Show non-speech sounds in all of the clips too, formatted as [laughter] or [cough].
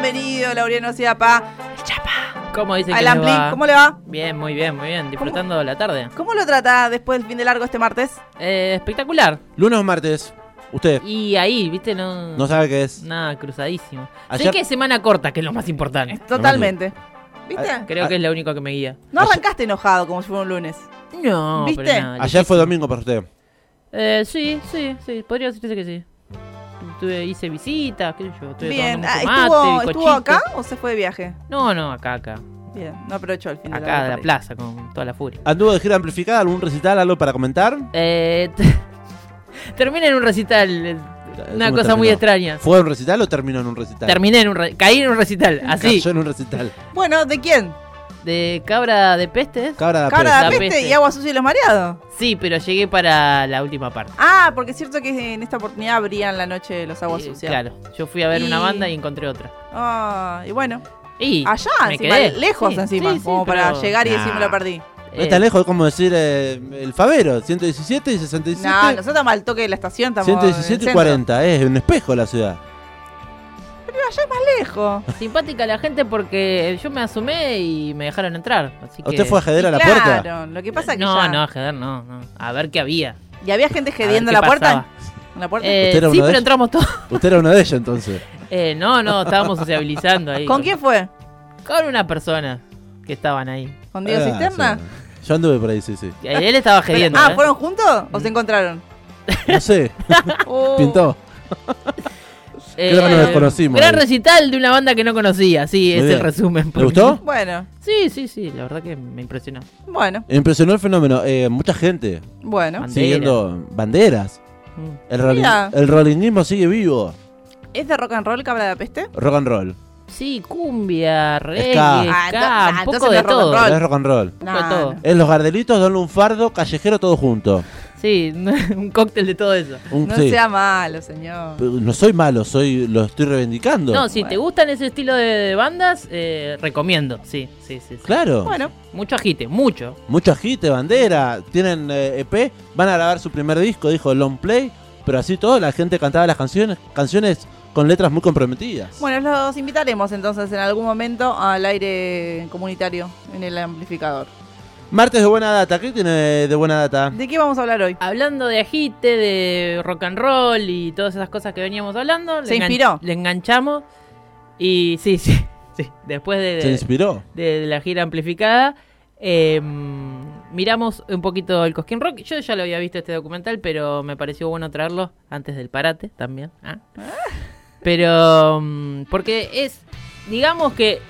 Bienvenido, Laureano Ciapa. ¿Cómo dice que le Ampli, va? ¿cómo le va? Bien, muy bien, muy bien. Disfrutando la tarde. ¿Cómo lo trata después del fin de largo este martes? Eh, espectacular. Lunes o martes. Usted Y ahí, viste, no... no sabe qué es. Nada, cruzadísimo. Ayer- Sé que es semana corta, que es lo más importante. Totalmente. ¿Viste? Creo Ah. que es lo único que me guía. No arrancaste enojado como si fuera un lunes. No, ¿Viste? pero nada, Ayer fue domingo para usted. Eh, sí, sí, sí. Podría decirse que sí. Tuve, hice visitas, qué sé yo. Estuve Bien. Ah, mucho mate, ¿Estuvo, ¿Estuvo acá o se fue de viaje? No, no, acá, acá. Bien, no aprovechó el fin de Acá de la plaza, con toda la furia. ¿Anduvo de gira amplificada? ¿Algún recital? ¿Algo para comentar? Eh, [laughs] terminé en un recital. Una ¿Cómo cosa muy extraña. ¿Fue un recital o terminó en un recital? Terminé en un re- caí en un recital, así. Cayó en un recital. Bueno, ¿de quién? De cabra de peste. ¿es? Cabra de Cabra peste. de peste peste. y agua sucia y los mareados. Sí, pero llegué para la última parte. Ah, porque es cierto que en esta oportunidad abrían la noche los aguas sucias. Claro, yo fui a ver una Y- banda y encontré otra. Ah, y bueno, Y allá, me encima, quedé. lejos Sí, encima, sí, sí, como para pero- llegar y Nah. decir me lo perdí. No Eh, está lejos, es como decir eh, el Favero, 117 y 67. No, nosotros estamos al toque de la estación, estamos 117 en y el 40, es un espejo la ciudad. Allá más lejos. Simpática la gente porque yo me asomé y me dejaron entrar. Así que... ¿Usted fue a jeder a la claro, puerta? lo que pasa es que No, ya- no, a jeder no, no. A ver qué había. ¿Y había gente qué la puerta? pasaba. ¿En la puerta? Eh, ¿Usted era sí, uno de pero entramos todos. [laughs] Usted era uno de ellos entonces. Eh, no, no, estábamos sociabilizando ahí. ¿Con quién fue? Con una persona que estaban ahí. ¿Con Diego Ah, Cisterna? sí. Yo anduve por ahí, sí, sí. Él estaba gediendo. ah, ¿eh? ¿fueron juntos o se encontraron? No sé, [laughs] Uh, pintó. [laughs] Eh, Creo que nos desconocimos Gran ahí. recital de una banda que no conocía. Sí, Muy es el resumen. ¿Le gustó? Bueno, Sí, sí, sí. La verdad que me impresionó. bueno, Impresionó el fenómeno. Eh, mucha gente bueno. Bandera. siguiendo banderas. Mm. El, rolling, el rollingismo sigue vivo. ¿Es de rock and roll Cabra de la Peste? Rock and roll. Sí, cumbia, reggae, Ska. Ah, ska, ah, un poco no de es rock and todo. roll. Es rock and roll. De todo. No, Es los gardelitos, Don Lunfardo, callejero, todo junto. Sí, [laughs] un cóctel de todo eso. Un- No sí. sea malo, señor. Pero No soy malo, soy lo estoy reivindicando. No, si te gustan ese estilo de, de bandas, eh, recomiendo. Sí, sí, sí. sí. Claro. Bueno, Mucho agite, mucho. Mucho agite, bandera. Tienen eh, EP. Van a grabar su primer disco, dijo Long Play. Pero así todo, la gente cantaba las canciones, canciones con letras muy comprometidas. bueno, los invitaremos entonces en algún momento al aire comunitario en el amplificador. Martes de buena data, ¿qué tiene de buena data? ¿De qué vamos a hablar hoy? Hablando de agite, de rock and roll y todas esas cosas que veníamos hablando. ¿Se le inspiró? Le enganchamos. Y sí, sí, sí. Después de, ¿Se de- inspiró? de, de la gira amplificada, eh, miramos un poquito el Cosquín Rock. Yo ya lo había visto este documental, pero me pareció bueno traerlo antes del parate también. ¿ah? Pero, mm, porque es, digamos que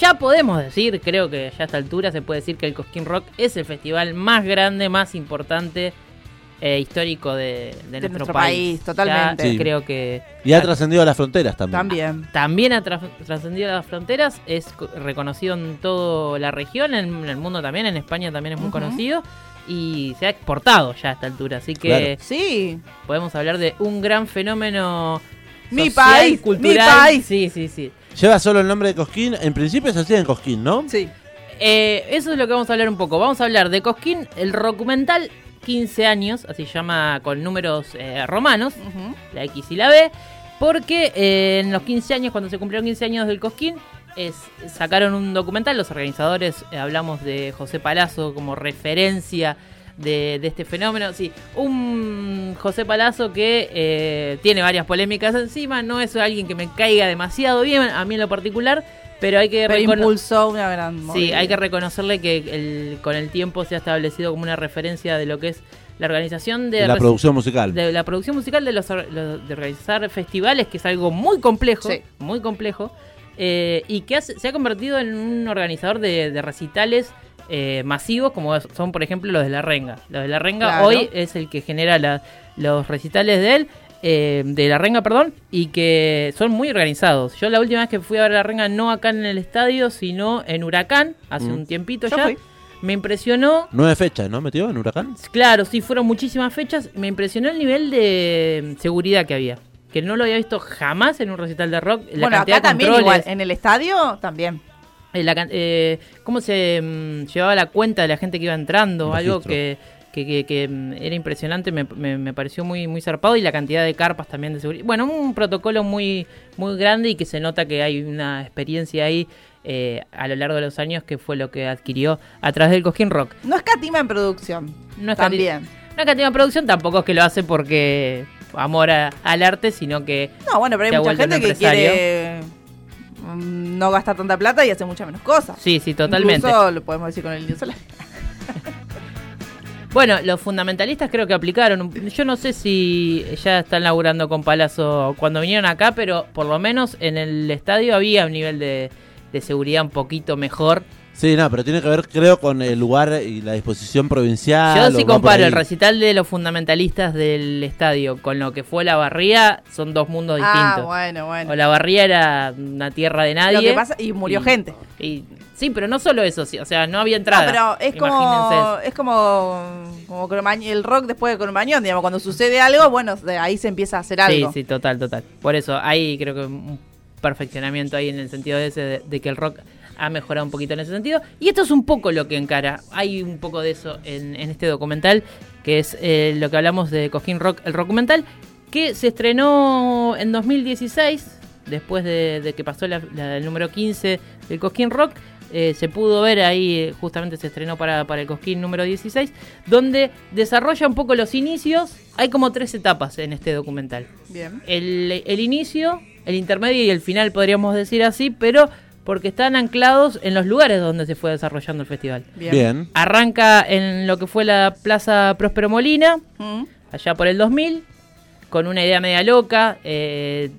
ya podemos decir, creo que ya a esta altura se puede decir que el Cosquín Rock es el festival más grande, más importante. eh, histórico de, de nuestro, nuestro país, totalmente. Ya Sí. Creo que Y ha trascendido a las fronteras también. También. también ha tra- trascendido las fronteras, es co- reconocido en toda la región, en, el mundo también, en España también es muy conocido y se ha exportado ya a esta altura, así que Claro. Sí. podemos hablar de un gran fenómeno Mi social, país, cultural. mi país. Sí, sí, sí. Lleva solo el nombre de Cosquín. En principio se hacía en Cosquín, ¿no? Sí. Eh, eso es lo que vamos a hablar un poco. Vamos a hablar de Cosquín, el documental 15 años, así se llama con números eh, romanos. La X y la B, porque eh, en los 15 años, cuando se cumplieron 15 años del Cosquín, es, sacaron un documental, los organizadores, eh, hablamos de José Palazzo como referencia de, de este fenómeno, sí, un José Palazzo que eh, tiene varias polémicas encima, no es alguien que me caiga demasiado bien, a mí en lo particular, pero hay que Pero recono- impulsó una gran Sí, movida. hay que reconocerle que el- con el tiempo se ha establecido como una referencia de lo que es la organización de, De la producción musical. de la producción musical de los, de organizar festivales, que es algo muy complejo, Sí. muy complejo, eh, y que hace- se ha convertido en un organizador de, de recitales eh, masivos, como son por ejemplo los de la Renga. Los de la Renga Claro. hoy es el que genera la- los recitales de él. eh, de la Renga, perdón, y que son muy organizados. Yo la última vez que fui a ver la Renga, no acá en el estadio, sino en Huracán, hace Mm. un tiempito Yo ya, fui. me impresionó Nueve fechas, ¿no? ¿Metió en Huracán? Claro, sí, fueron muchísimas fechas. Me impresionó el nivel de seguridad que había. Que no lo había visto jamás en un recital de rock. La bueno, cantidad acá de también controles, igual. En el estadio también. Eh, la eh, cómo se mm, llevaba la cuenta de la gente que iba entrando. Algo que, que, que- que, mm, era impresionante, me, me- me pareció muy, muy zarpado y la cantidad de carpas también de seguridad. Bueno, un protocolo muy, muy grande y que se nota que hay una experiencia ahí eh, a lo largo de los años que fue lo que adquirió a través del Cosquín Rock. No escatima en producción. No es También. Una cantidad de producción tampoco es que lo hace porque amor a- al arte, sino que No, bueno, pero hay mucha gente que quiere no gastar tanta plata y hacer muchas menos cosas. sí, sí, totalmente. Incluso lo podemos decir con el indio solar. [laughs] Bueno, los fundamentalistas creo que aplicaron. Yo no sé si ya están laburando con Palazzo cuando vinieron acá, pero por lo menos en el estadio había un nivel de, de seguridad un poquito mejor. Sí, no, pero tiene que ver, creo, con el lugar y la disposición provincial. Yo por comparo ahí. el recital de los fundamentalistas del estadio con lo que fue la barría, son dos mundos Ah, distintos. bueno, bueno. O la barría era una tierra de nadie. Lo que pasa, y murió gente. y- sí, pero no solo eso, sí, o sea, no había No, entrada. pero es como, es como, como el rock después de Cromañón, digamos, cuando sucede algo, bueno, de ahí se empieza a hacer Sí, algo. sí, total, total. Por eso hay creo que un perfeccionamiento ahí en el sentido de ese de, de que el rock ha mejorado un poquito en ese sentido. Y esto es un poco lo que encara. Hay un poco de eso en, en este documental, que es eh, lo que hablamos de Cosquín Rock, el documental, que se estrenó en 2016, después de, de que pasó la- la- el número 15 del Cosquín Rock. eh, se pudo ver ahí, justamente se estrenó para, para el Cosquín número 16, donde desarrolla un poco los inicios. Hay como tres etapas en este documental Bien. el, el inicio, el intermedio y el final, podríamos decir así, pero porque están anclados en los lugares donde se fue desarrollando el festival. Bien. Bien. Arranca en lo que fue la Plaza Próspero Molina, Mm. allá por el 2000, con una idea media loca. eh,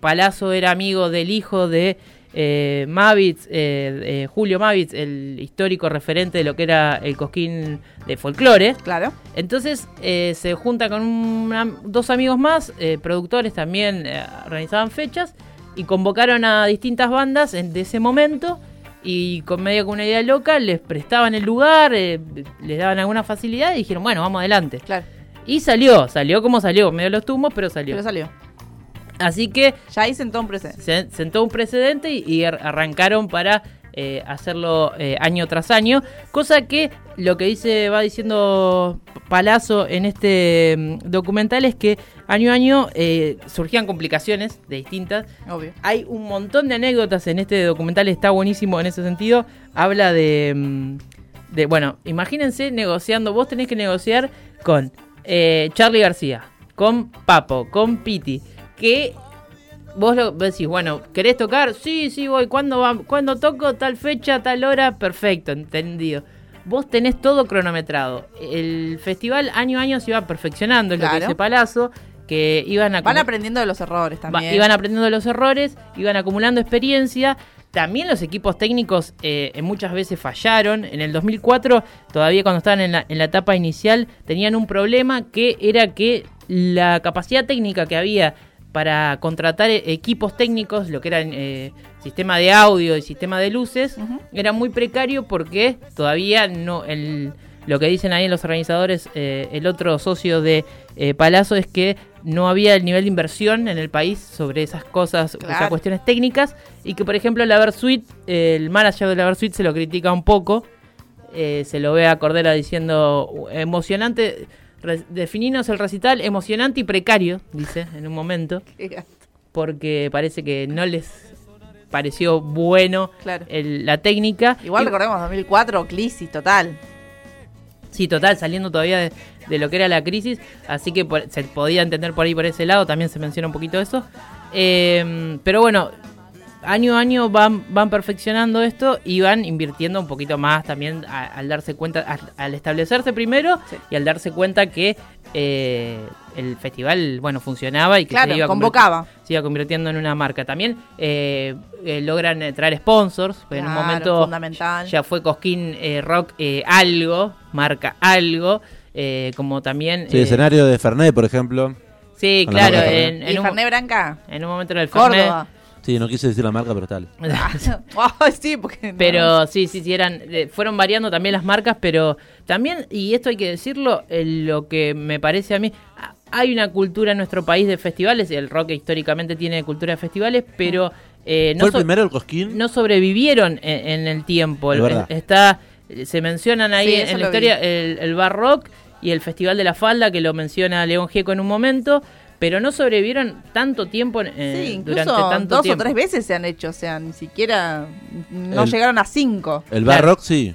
Palazzo era amigo del hijo de eh, Mavitz, eh, eh, Julio Mavitz, el histórico referente de lo que era el cosquín de folclore. Claro. Entonces eh, se junta con una- dos amigos más, eh, productores también eh, organizaban fechas y convocaron a distintas bandas en, de ese momento y con medio con una idea loca les prestaban el lugar, eh, les daban alguna facilidad y dijeron, bueno, vamos adelante. Claro. Y salió, salió como salió, medio los tumos, pero salió. Pero salió. Así que Ya ahí sentó un precedente. se sentó un precedente y, y ar- arrancaron para eh, hacerlo eh, año tras año, cosa que lo que dice va diciendo Palazzo en este mm, documental es que año a año eh, surgían complicaciones de distintas. Obvio. Hay un montón de anécdotas en este documental, está buenísimo en ese sentido. Habla de, mm, de bueno, imagínense negociando, vos tenés que negociar con Charlie García, con Papo, con Piti, que vos lo decís, bueno, ¿querés tocar? Sí, sí, voy. ¿Cuándo, va? ¿Cuándo toco? Tal fecha, tal hora. Perfecto, entendido. Vos tenés todo cronometrado. El festival año a año se iba perfeccionando, es lo que Claro. dice Palazzo, que iban a... Van aprendiendo de los errores también. iban aprendiendo de los errores, iban acumulando experiencia. También los equipos técnicos eh, muchas veces fallaron. En el 2004, todavía cuando estaban en la, en la etapa inicial, tenían un problema que era que la capacidad técnica que había para contratar eh, equipos técnicos, lo que eran eh, sistema de audio y sistema de luces, era muy precario porque todavía no el lo que dicen ahí los organizadores eh, el otro socio de eh, Palazzo es que no había el nivel de inversión en el país sobre esas cosas Claro. esas cuestiones técnicas y que por ejemplo la Versuit eh, el manager de la Versuit se lo critica un poco eh, se lo ve a Cordera diciendo emocionante defininos el recital emocionante y precario dice en un momento [laughs] porque parece que no les pareció bueno Claro. el- la técnica. Igual Y- recordemos 2004, crisis total. Sí, total, saliendo todavía de, de lo que era la crisis, así que por- se podía entender por ahí por ese lado, también se menciona un poquito eso. Eh, pero bueno, año a año van, van perfeccionando esto y van invirtiendo un poquito más también a- al darse cuenta, al, al establecerse primero Sí. y al darse cuenta que eh, el festival, bueno, funcionaba y que Claro, se iba convocaba. se iba convirtiendo en una marca. También eh, eh, logran traer sponsors, en un momento fundamental. ya fue Cosquín eh, Rock eh, algo, marca algo, eh, como también... Sí, eh, escenario de Fernet, por ejemplo. Sí, claro, en, y en un, Fernet Branca, en un momento era el Fernet. Córdoba. Sí, no quise decir la marca, pero tal. Ay, [laughs] [laughs] sí, porque no. Pero sí, sí, sí, eran, eh, fueron variando también las marcas, pero también, y esto hay que decirlo, eh, lo que me parece a mí, hay una cultura en nuestro país de festivales, el rock históricamente tiene cultura de festivales, pero eh, no, ¿Fue el so- primero el Cosquín? no sobrevivieron en, en el tiempo. Es El- verdad. está Eh, Se mencionan ahí Sí, en, la historia el, el Bar Rock y el Festival de la Falda, que lo menciona León Gieco en un momento, pero no sobrevivieron tanto tiempo eh, Sí, incluso durante tanto dos tiempo. o tres veces se han hecho, o sea, ni siquiera no El- llegaron a cinco. El Claro. Bar Rock sí.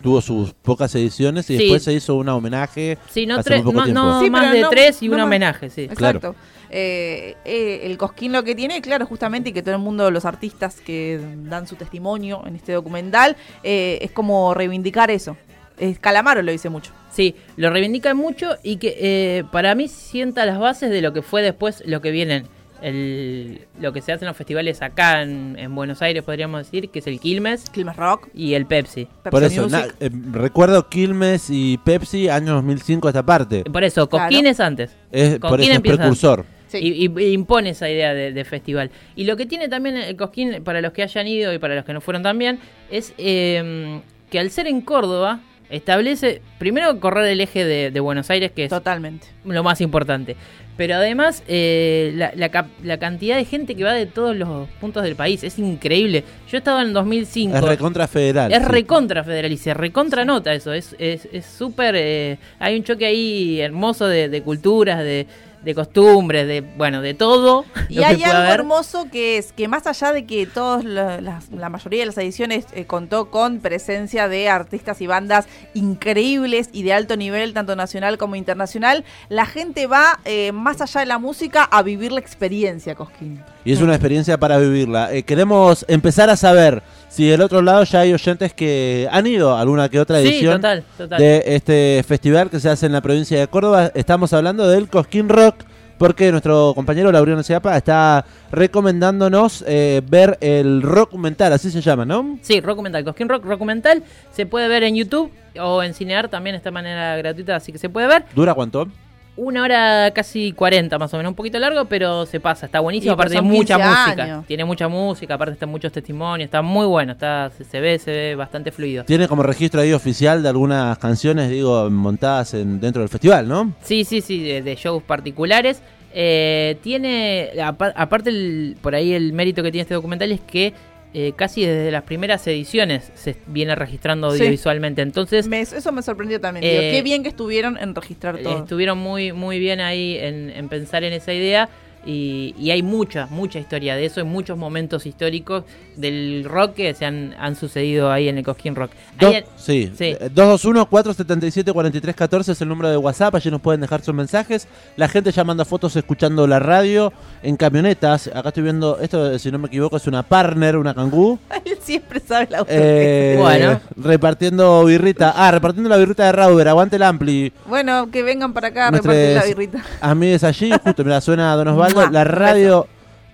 Tuvo sus pocas ediciones y Sí. después se hizo un homenaje. Sí, no, hace tres- muy poco no, tiempo. no Sí, más de no- tres y no un más. homenaje, sí. Exacto. Eh, eh, el Cosquín lo que tiene, claro, justamente, y que todo el mundo, los artistas que dan su testimonio en este documental, eh, es como reivindicar eso. Es Calamaro lo dice mucho. Sí, lo reivindican mucho y que eh, para mí sienta las bases de lo que fue después lo que vienen. El, lo que se hace en los festivales acá en, en Buenos Aires, podríamos decir, que es el Quilmes Quilmes Rock, y el Pepsi. Pepsi Por eso, na- eh, recuerdo Quilmes y Pepsi, año 2005 esta parte. Por eso, Claro. Cosquín es antes. Es, ¿con por quién eso es empieza? precursor. Sí. Y, y- y impone esa idea de, de festival. Y lo que tiene también el Cosquín, para los que hayan ido y para los que no fueron también, es eh, que al ser en Córdoba, establece primero correr el eje de, de Buenos Aires, que es Totalmente. lo más importante. Pero además, eh, la, la cap- la cantidad de gente que va de todos los puntos del país es increíble. Yo he estado en 2005. Es recontra federal. Es sí. recontra federal y se recontra nota eso. Es es es súper. eh, hay un choque ahí hermoso de, de culturas, de, de costumbres, de bueno, de todo. [laughs] Y lo hay algo haber. hermoso que es que más allá de que todos la, las- la mayoría de las ediciones eh, contó con presencia de artistas y bandas increíbles y de alto nivel, tanto nacional como internacional, la gente va eh, más allá de la música a vivir la experiencia, Cosquín. Y es una experiencia para vivirla. Eh, queremos empezar a saber si del otro lado ya hay oyentes que han ido a alguna que otra Sí, edición total, total. de este festival que se hace en la provincia de Córdoba. Estamos hablando del Cosquín Rock porque nuestro compañero Laureano Ciapa está recomendándonos eh, ver el documental, así se llama, ¿no? Sí, Rockmental, Cosquín Rock, Rockmental. Se puede ver en YouTube o en Cinear también de manera gratuita, así que se puede ver. ¿Dura cuánto? Una hora casi 40 más o menos, un poquito largo, pero se pasa, está buenísimo, Y, aparte tiene mucha 15 música, años. tiene mucha música, aparte están muchos testimonios, está muy bueno, está se, se ve, se ve bastante fluido. Tiene como registro ahí oficial de algunas canciones, digo, montadas en, dentro del festival, ¿no? Sí, sí, sí, de, de shows particulares. Eh, tiene, apa- aparte el- por ahí el mérito que tiene este documental es que eh, casi desde las primeras ediciones se viene registrando Sí. audiovisualmente, entonces Me- eso me sorprendió también. Eh, digo, qué bien que estuvieron en registrar todo. Estuvieron muy, muy bien ahí en, en pensar en esa idea y, y hay mucha, mucha historia de eso, hay muchos momentos históricos del rock que se han, han sucedido ahí en el Cosquín Rock. Dos- Hay- sí, sí. Eh, 221-477-4314 es el número de WhatsApp, allí nos pueden dejar sus mensajes. La gente ya manda fotos escuchando la radio en camionetas. Acá estoy viendo, esto si no me equivoco es una partner, una cangú. [laughs] Él siempre sabe la Eh, Bueno. Repartiendo birrita. Ah, repartiendo la birrita de Rauber, aguante el ampli. Bueno, que vengan para acá a repartir la birrita. Amigues allí, justo, mira, suena Don Osvaldo. La radio,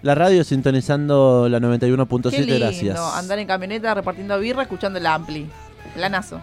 la radio sintonizando la 91.7, Qué lindo, gracias. andar en camioneta repartiendo birra escuchando el ampli. Lanazo.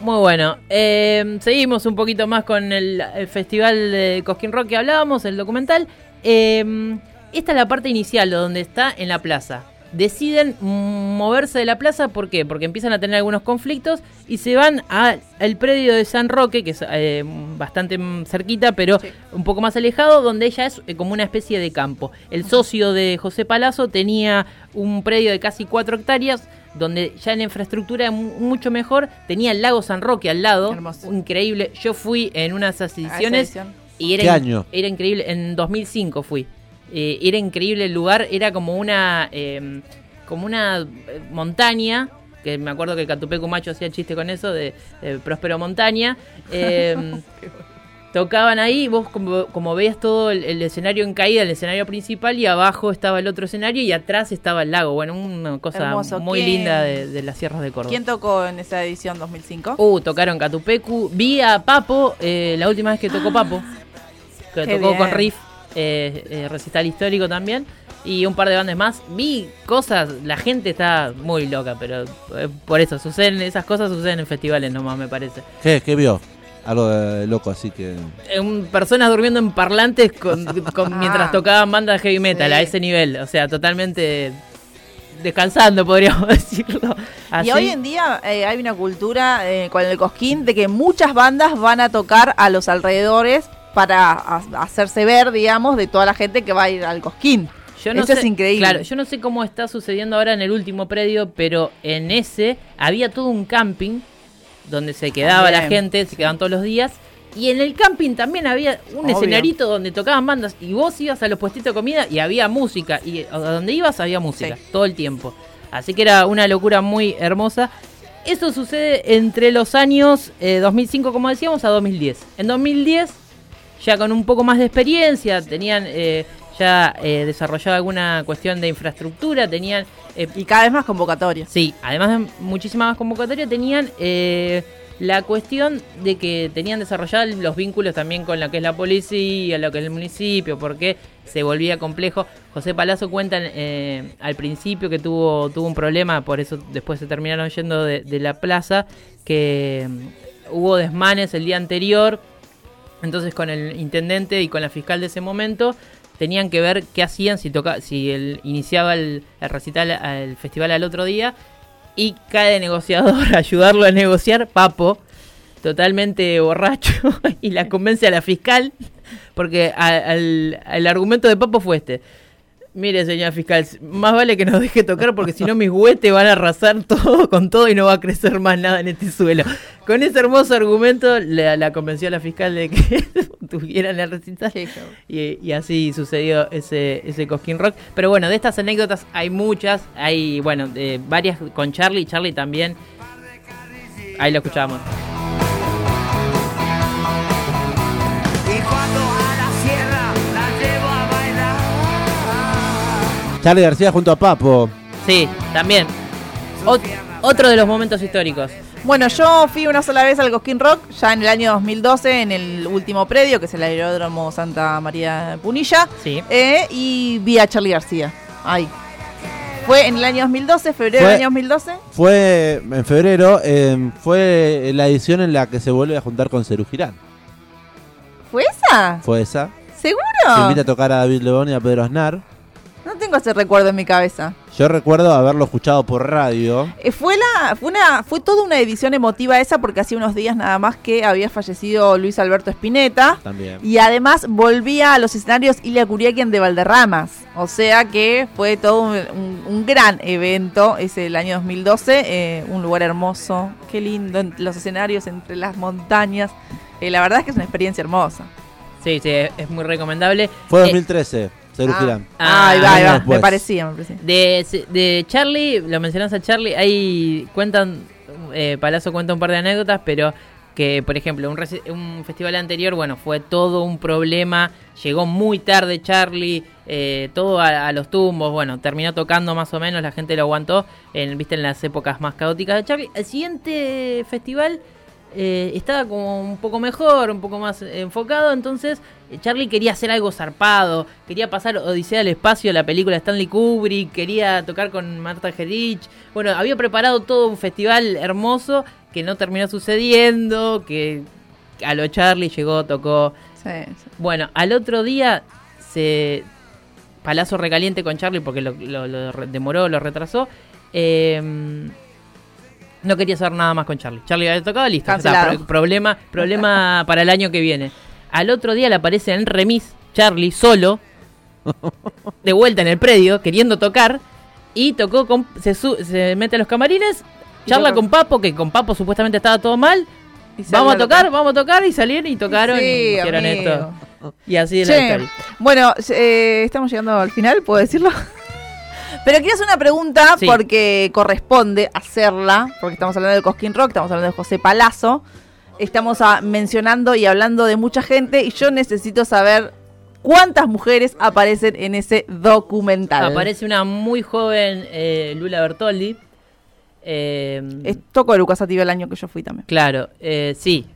Muy bueno. Eh, seguimos un poquito más con el, el festival de Cosquín Rock que hablábamos, el documental. Eh, esta es la parte inicial, donde está en la plaza. Deciden mm, moverse de la plaza, ¿por qué? Porque empiezan a tener algunos conflictos y se van a- al predio de San Roque, que es eh, bastante cerquita, pero Sí. un poco más alejado, donde ella es eh, como una especie de campo. El socio de José Palazzo tenía un predio de casi 4 hectáreas, donde ya la infraestructura mucho mejor, tenía el lago San Roque al lado, Hermoso. increíble. Yo fui en una de esas A esa ediciones edición. y era, ¿Qué año? era increíble, en 2005 fui. Eh, era increíble el lugar, era como una eh, como una eh, montaña, que me acuerdo que Catupecu Macho hacía chiste con eso, de, de Próspero Montaña. [laughs] Eh, tocaban ahí, vos como, como veías todo el, el escenario en caída, el escenario principal, y abajo estaba el otro escenario y atrás estaba el lago. Bueno, una cosa Hermoso. muy ¿Quién- linda de, de las sierras de Córdoba. ¿Quién tocó en esa edición 2005? Uh, tocaron Catupecu. Vi a Papo, eh, la última vez que tocó Papo. Que Qué tocó bien. con Riff, eh, eh, recital histórico también. Y un par de bandas más. Vi cosas, la gente está muy loca, pero eh, por eso, suceden esas cosas suceden en festivales nomás, me parece. ¿Qué, qué vio? Algo de loco, así que... Eh, un- personas durmiendo en parlantes con, [laughs] con- mientras tocaban bandas de heavy metal Sí. a ese nivel. O sea, totalmente descansando, podríamos [laughs] decirlo. Así. Y hoy en día eh, hay una cultura eh, con el Cosquín de que muchas bandas van a tocar a los alrededores para ha- hacerse ver, digamos, de toda la gente que va a ir al Cosquín. Yo no Eso sé, es increíble. Claro, yo no sé cómo está sucediendo ahora en el último predio, pero en ese había todo un camping donde se quedaba la gente, se quedaban todos los días. Y en el camping también había un Obvio. escenarito donde tocaban bandas y vos ibas a los puestitos de comida y había música. Y a donde ibas había música Sí. todo el tiempo. Así que era una locura muy hermosa. Eso sucede entre los años eh, 2005, como decíamos, a 2010. En 2010, ya con un poco más de experiencia, tenían eh, ya eh, desarrollado alguna cuestión de infraestructura, tenían... eh, Y cada vez más convocatorias. Sí, además de muchísima más convocatoria, tenían eh, la cuestión de que tenían desarrollados los vínculos también con lo que es la policía, lo que es el municipio, porque se volvía complejo. José Palazzo cuenta eh, al principio que tuvo, tuvo un problema, por eso después se terminaron yendo de, de la plaza, que mm, hubo desmanes el día anterior, entonces con el intendente y con la fiscal de ese momento tenían que ver qué hacían si toca, si el, iniciaba el, recital, el festival al otro día y cae negociador [laughs] ayudarlo a negociar Papo, totalmente borracho [laughs] y la convence a la fiscal porque al, el argumento de Papo fue este. Mire, señora fiscal, más vale que nos deje tocar porque si no mis huetes van a arrasar todo con todo y no va a crecer más nada en este suelo. Con ese hermoso argumento la, la convenció a la fiscal de que [laughs] tuvieran el recital. Y así sucedió ese, ese Cosquín Rock. Pero bueno, de estas anécdotas hay muchas. Hay, bueno, eh, varias con Charlie. Charlie también. Ahí lo escuchábamos. Charlie García junto a Papo. Sí, también. Ot- otro de los momentos históricos. Bueno, yo fui una sola vez al Cosquín Rock, ya en el año 2012, en el último predio, que es el aeródromo Santa María de Punilla, Sí. eh, y vi a Charlie García. Ahí. Fue en el año 2012, febrero Fue- del año 2012. Fue en febrero, eh, fue la edición en la que se vuelve a juntar con Cerú Girán. ¿Fue esa? Fue esa. Se ¿Seguro? invita a tocar a David Lebón y a Pedro Aznar. Tengo ese recuerdo en mi cabeza. Yo recuerdo haberlo escuchado por radio. Eh, fue la fue una fue toda una edición emotiva esa porque hacía unos días nada más que había fallecido Luis Alberto Spinetta También. y además volvía a los escenarios Ilia Curiaquien de Valderramas, o sea que fue todo un, un- un gran evento ese el año 2012, eh, un lugar hermoso, qué lindo, en los escenarios entre las montañas, Eh, la verdad es que es una experiencia hermosa. Sí, sí, es es muy recomendable. Fue Eh, 2013, Cerú Ah. Girán. Ah, ahí va, ahí va, me parecía, me parecía. De, de Charlie, lo mencionas a Charlie, ahí cuentan, eh, Palazzo cuenta un par de anécdotas, pero que, por ejemplo, un, reci- un festival anterior, bueno, fue todo un problema, llegó muy tarde Charlie, eh, todo a, a los tumbos, bueno, terminó tocando más o menos, la gente lo aguantó, en, viste, en las épocas más caóticas de Charlie. El siguiente festival eh, estaba como un poco mejor, un poco más enfocado, entonces eh, Charlie quería hacer algo zarpado, quería pasar Odisea al espacio, la película de Stanley Kubrick, quería tocar con Marta Gerich, bueno, había preparado todo un festival hermoso que no terminó sucediendo, que a lo Charlie llegó, tocó, Sí, sí. bueno, al otro día se palazo recaliente con Charlie porque lo, lo- demoró, lo retrasó. eh, no quería saber nada más con Charlie. Charlie había tocado, listo. Cancelado. pro- problema, problema [laughs] para el año que viene. Al otro día le aparece en remis Charlie solo, de vuelta en el predio, queriendo tocar. Y tocó con. Se, su- se mete a los camarines, charla con Papo, que con Papo supuestamente estaba todo mal. Vamos a tocar, vamos a tocar y salieron y tocaron y hicieron amigo. esto. Y así es la historia. bueno, eh, estamos llegando al final, ¿puedo decirlo? Pero quería hacer una pregunta Sí. porque corresponde hacerla, porque estamos hablando de Cosquín Rock, estamos hablando de José Palazzo, estamos mencionando y hablando de mucha gente y yo necesito saber cuántas mujeres aparecen en ese documental. Aparece una muy joven eh, Lula Bertoldi. Eh, Es Toco Lucas Ativa el año que yo fui también. Claro, eh, sí.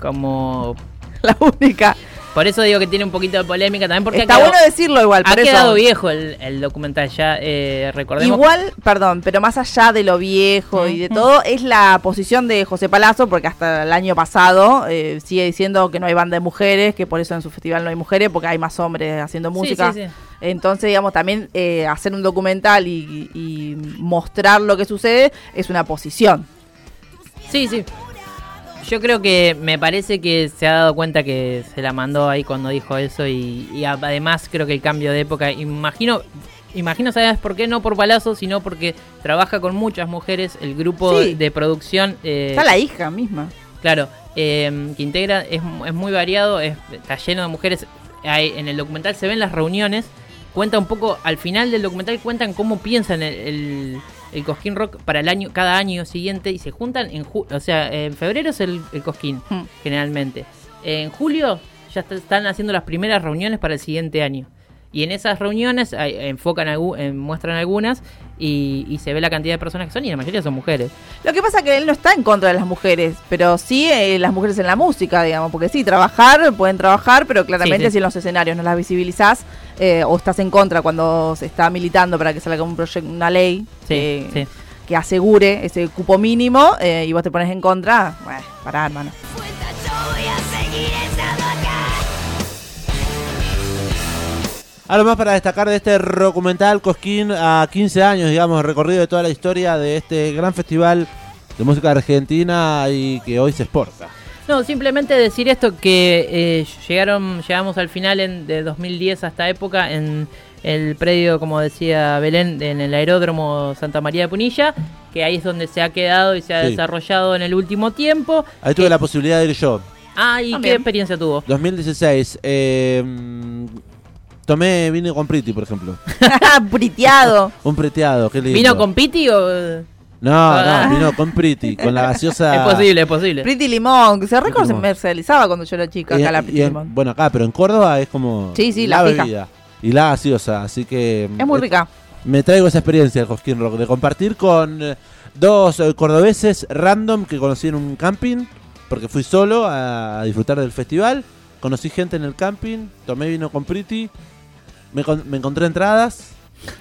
Como. [laughs] La única. Por eso digo que tiene un poquito de polémica también. Porque Está ha quedado, bueno decirlo igual, ha por eso. quedado viejo el, el documental ya. Eh, recordemos. Igual, perdón, pero más allá de lo viejo y de todo, es la posición de José Palazzo, porque hasta el año pasado eh, sigue diciendo que no hay banda de mujeres, que por eso en su festival no hay mujeres, porque hay más hombres haciendo Sí, música. sí, sí. Entonces, digamos, también eh, hacer un documental y, y mostrar lo que sucede es una posición. Sí, sí. Yo creo que me parece que se ha dado cuenta que se la mandó ahí cuando dijo eso y, y además creo que el cambio de época, imagino, imagino, ¿sabes por qué? No por balazo, sino porque trabaja con muchas mujeres. El grupo Sí. de producción. eh, Está la hija misma. Claro, eh, que integra, es, es muy variado, es- está lleno de mujeres. Hay- en el documental se ven las reuniones, cuenta un poco, al final del documental cuentan cómo piensan el, el, el Cosquín Rock para el año, cada año siguiente y se juntan en ju- o sea, en febrero es el, el Cosquín, Hmm. generalmente. En julio ya está- están haciendo las primeras reuniones para el siguiente año. Y en esas reuniones hay- enfocan, algu- eh, muestran algunas y, y se ve la cantidad de personas que son y la mayoría son mujeres. Lo que pasa es que él no está en contra de las mujeres, pero sí eh, las mujeres en la música, digamos, porque sí, trabajar, pueden trabajar, pero claramente Sí, sí. si en los escenarios no las visibilizás eh, o estás en contra cuando se está militando para que salga un proyecto, una ley Sí, que, sí. que asegure ese cupo mínimo eh, y vos te pones en contra, bueno, pará, hermano. Algo más para destacar de este documental Cosquín a 15 años, digamos, recorrido de toda la historia de este gran festival de música argentina y que hoy se exporta. No, simplemente decir esto que eh, llegaron, llegamos al final en, de 2010 a esta época en el predio, como decía Belén, en el aeródromo Santa María de Punilla, que ahí es donde se ha quedado y se ha Sí. desarrollado en el último tiempo. Ahí tuve Que- la posibilidad de ir yo. Ah, ¿y qué experiencia tuvo? 2016. eh, mm, tomé vino con Priti, por ejemplo. [laughs] Briteado. Un preteado, qué lindo. ¿Vino con Piti o...? No, Ah. no, vino con Priti, con la gaseosa. [laughs] Es posible, es posible. Pretty Limón, que se Pretty Limón. comercializaba cuando yo era chica, Y- acá la Pretty en- Limón. bueno, acá, pero en Córdoba es como Sí, sí, la la fija. bebida y la gaseosa, así que Es muy rica. Me traigo esa experiencia del Cosquín Rock, de compartir con eh, dos eh, cordobeses random que conocí en un camping, porque fui solo a, a disfrutar del festival. Conocí gente en el camping, tomé vino con Priti, me, con- me encontré entradas.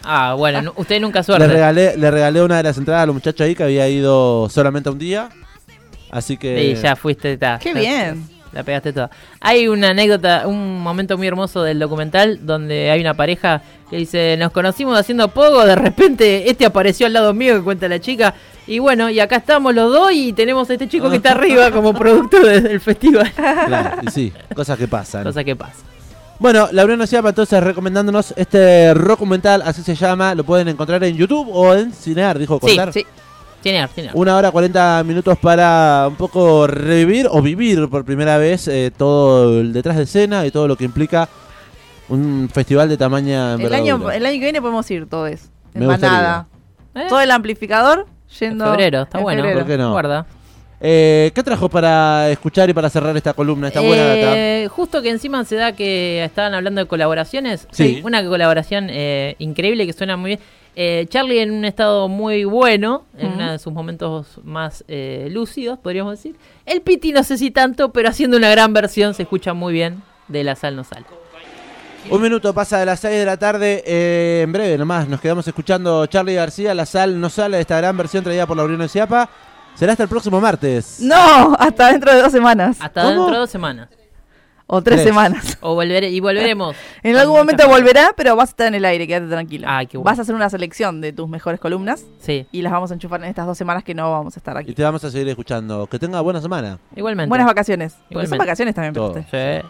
Ah, bueno, [laughs] usted nunca Le suerte. regalé, le regalé una de las entradas a los muchachos ahí que había ido solamente un día. Así que. Sí, ya fuiste. ta, Qué ta- bien. La pegaste toda. Hay una anécdota, un momento muy hermoso del documental donde hay una pareja que dice, nos conocimos haciendo poco, de repente este apareció al lado mío que cuenta la chica. Y bueno, y acá estamos los dos y tenemos a este chico que está [laughs] arriba como productor de- del festival. Claro, y sí, [laughs] cosas que pasan. Cosa que pasa. Bueno, Laureano Ciapa entonces recomendándonos este documental, así se llama, lo pueden encontrar en YouTube o en Cinear, dijo Sí, contar. Sí. Tiene, tiene. Una hora 40 minutos para un poco revivir o vivir por primera vez eh, todo el detrás de escena y todo lo que implica un festival de tamaña El año, el año que viene podemos ir todos. Me En manada. ¿Eh? Todo el amplificador En yendo. febrero, está en bueno. febrero. ¿Por qué no? Guarda. Eh, ¿Qué trajo para escuchar y para cerrar esta columna, esta buena data? Eh, justo que encima se da que estaban hablando de colaboraciones. Sí. Una colaboración eh, increíble que suena muy bien. Eh, Charlie en un estado muy bueno, en uno de sus momentos más eh, lúcidos, podríamos decir. El Piti no sé si tanto, pero haciendo una gran versión se escucha muy bien de La Sal No Sal. Un minuto pasa de las 6 de la tarde. eh, en breve nomás nos quedamos escuchando Charlie García, La Sal no sale de esta gran versión traída por Laureano Ciapa. Será hasta el próximo martes. No, hasta dentro de dos semanas. Hasta ¿Cómo? dentro de dos semanas. O tres, Tres. semanas. O volveré, y volveremos. [laughs] En algún momento volverá, pero vas a estar en el aire, quédate tranquilo. Ay, qué bueno. Vas a hacer una selección de tus mejores columnas Sí, y las vamos a enchufar en estas dos semanas que no vamos a estar Y aquí. te vamos a seguir escuchando. Que tenga buena semana. igualmente. Buenas vacaciones. Porque son Igualmente. vacaciones también usted. Sí.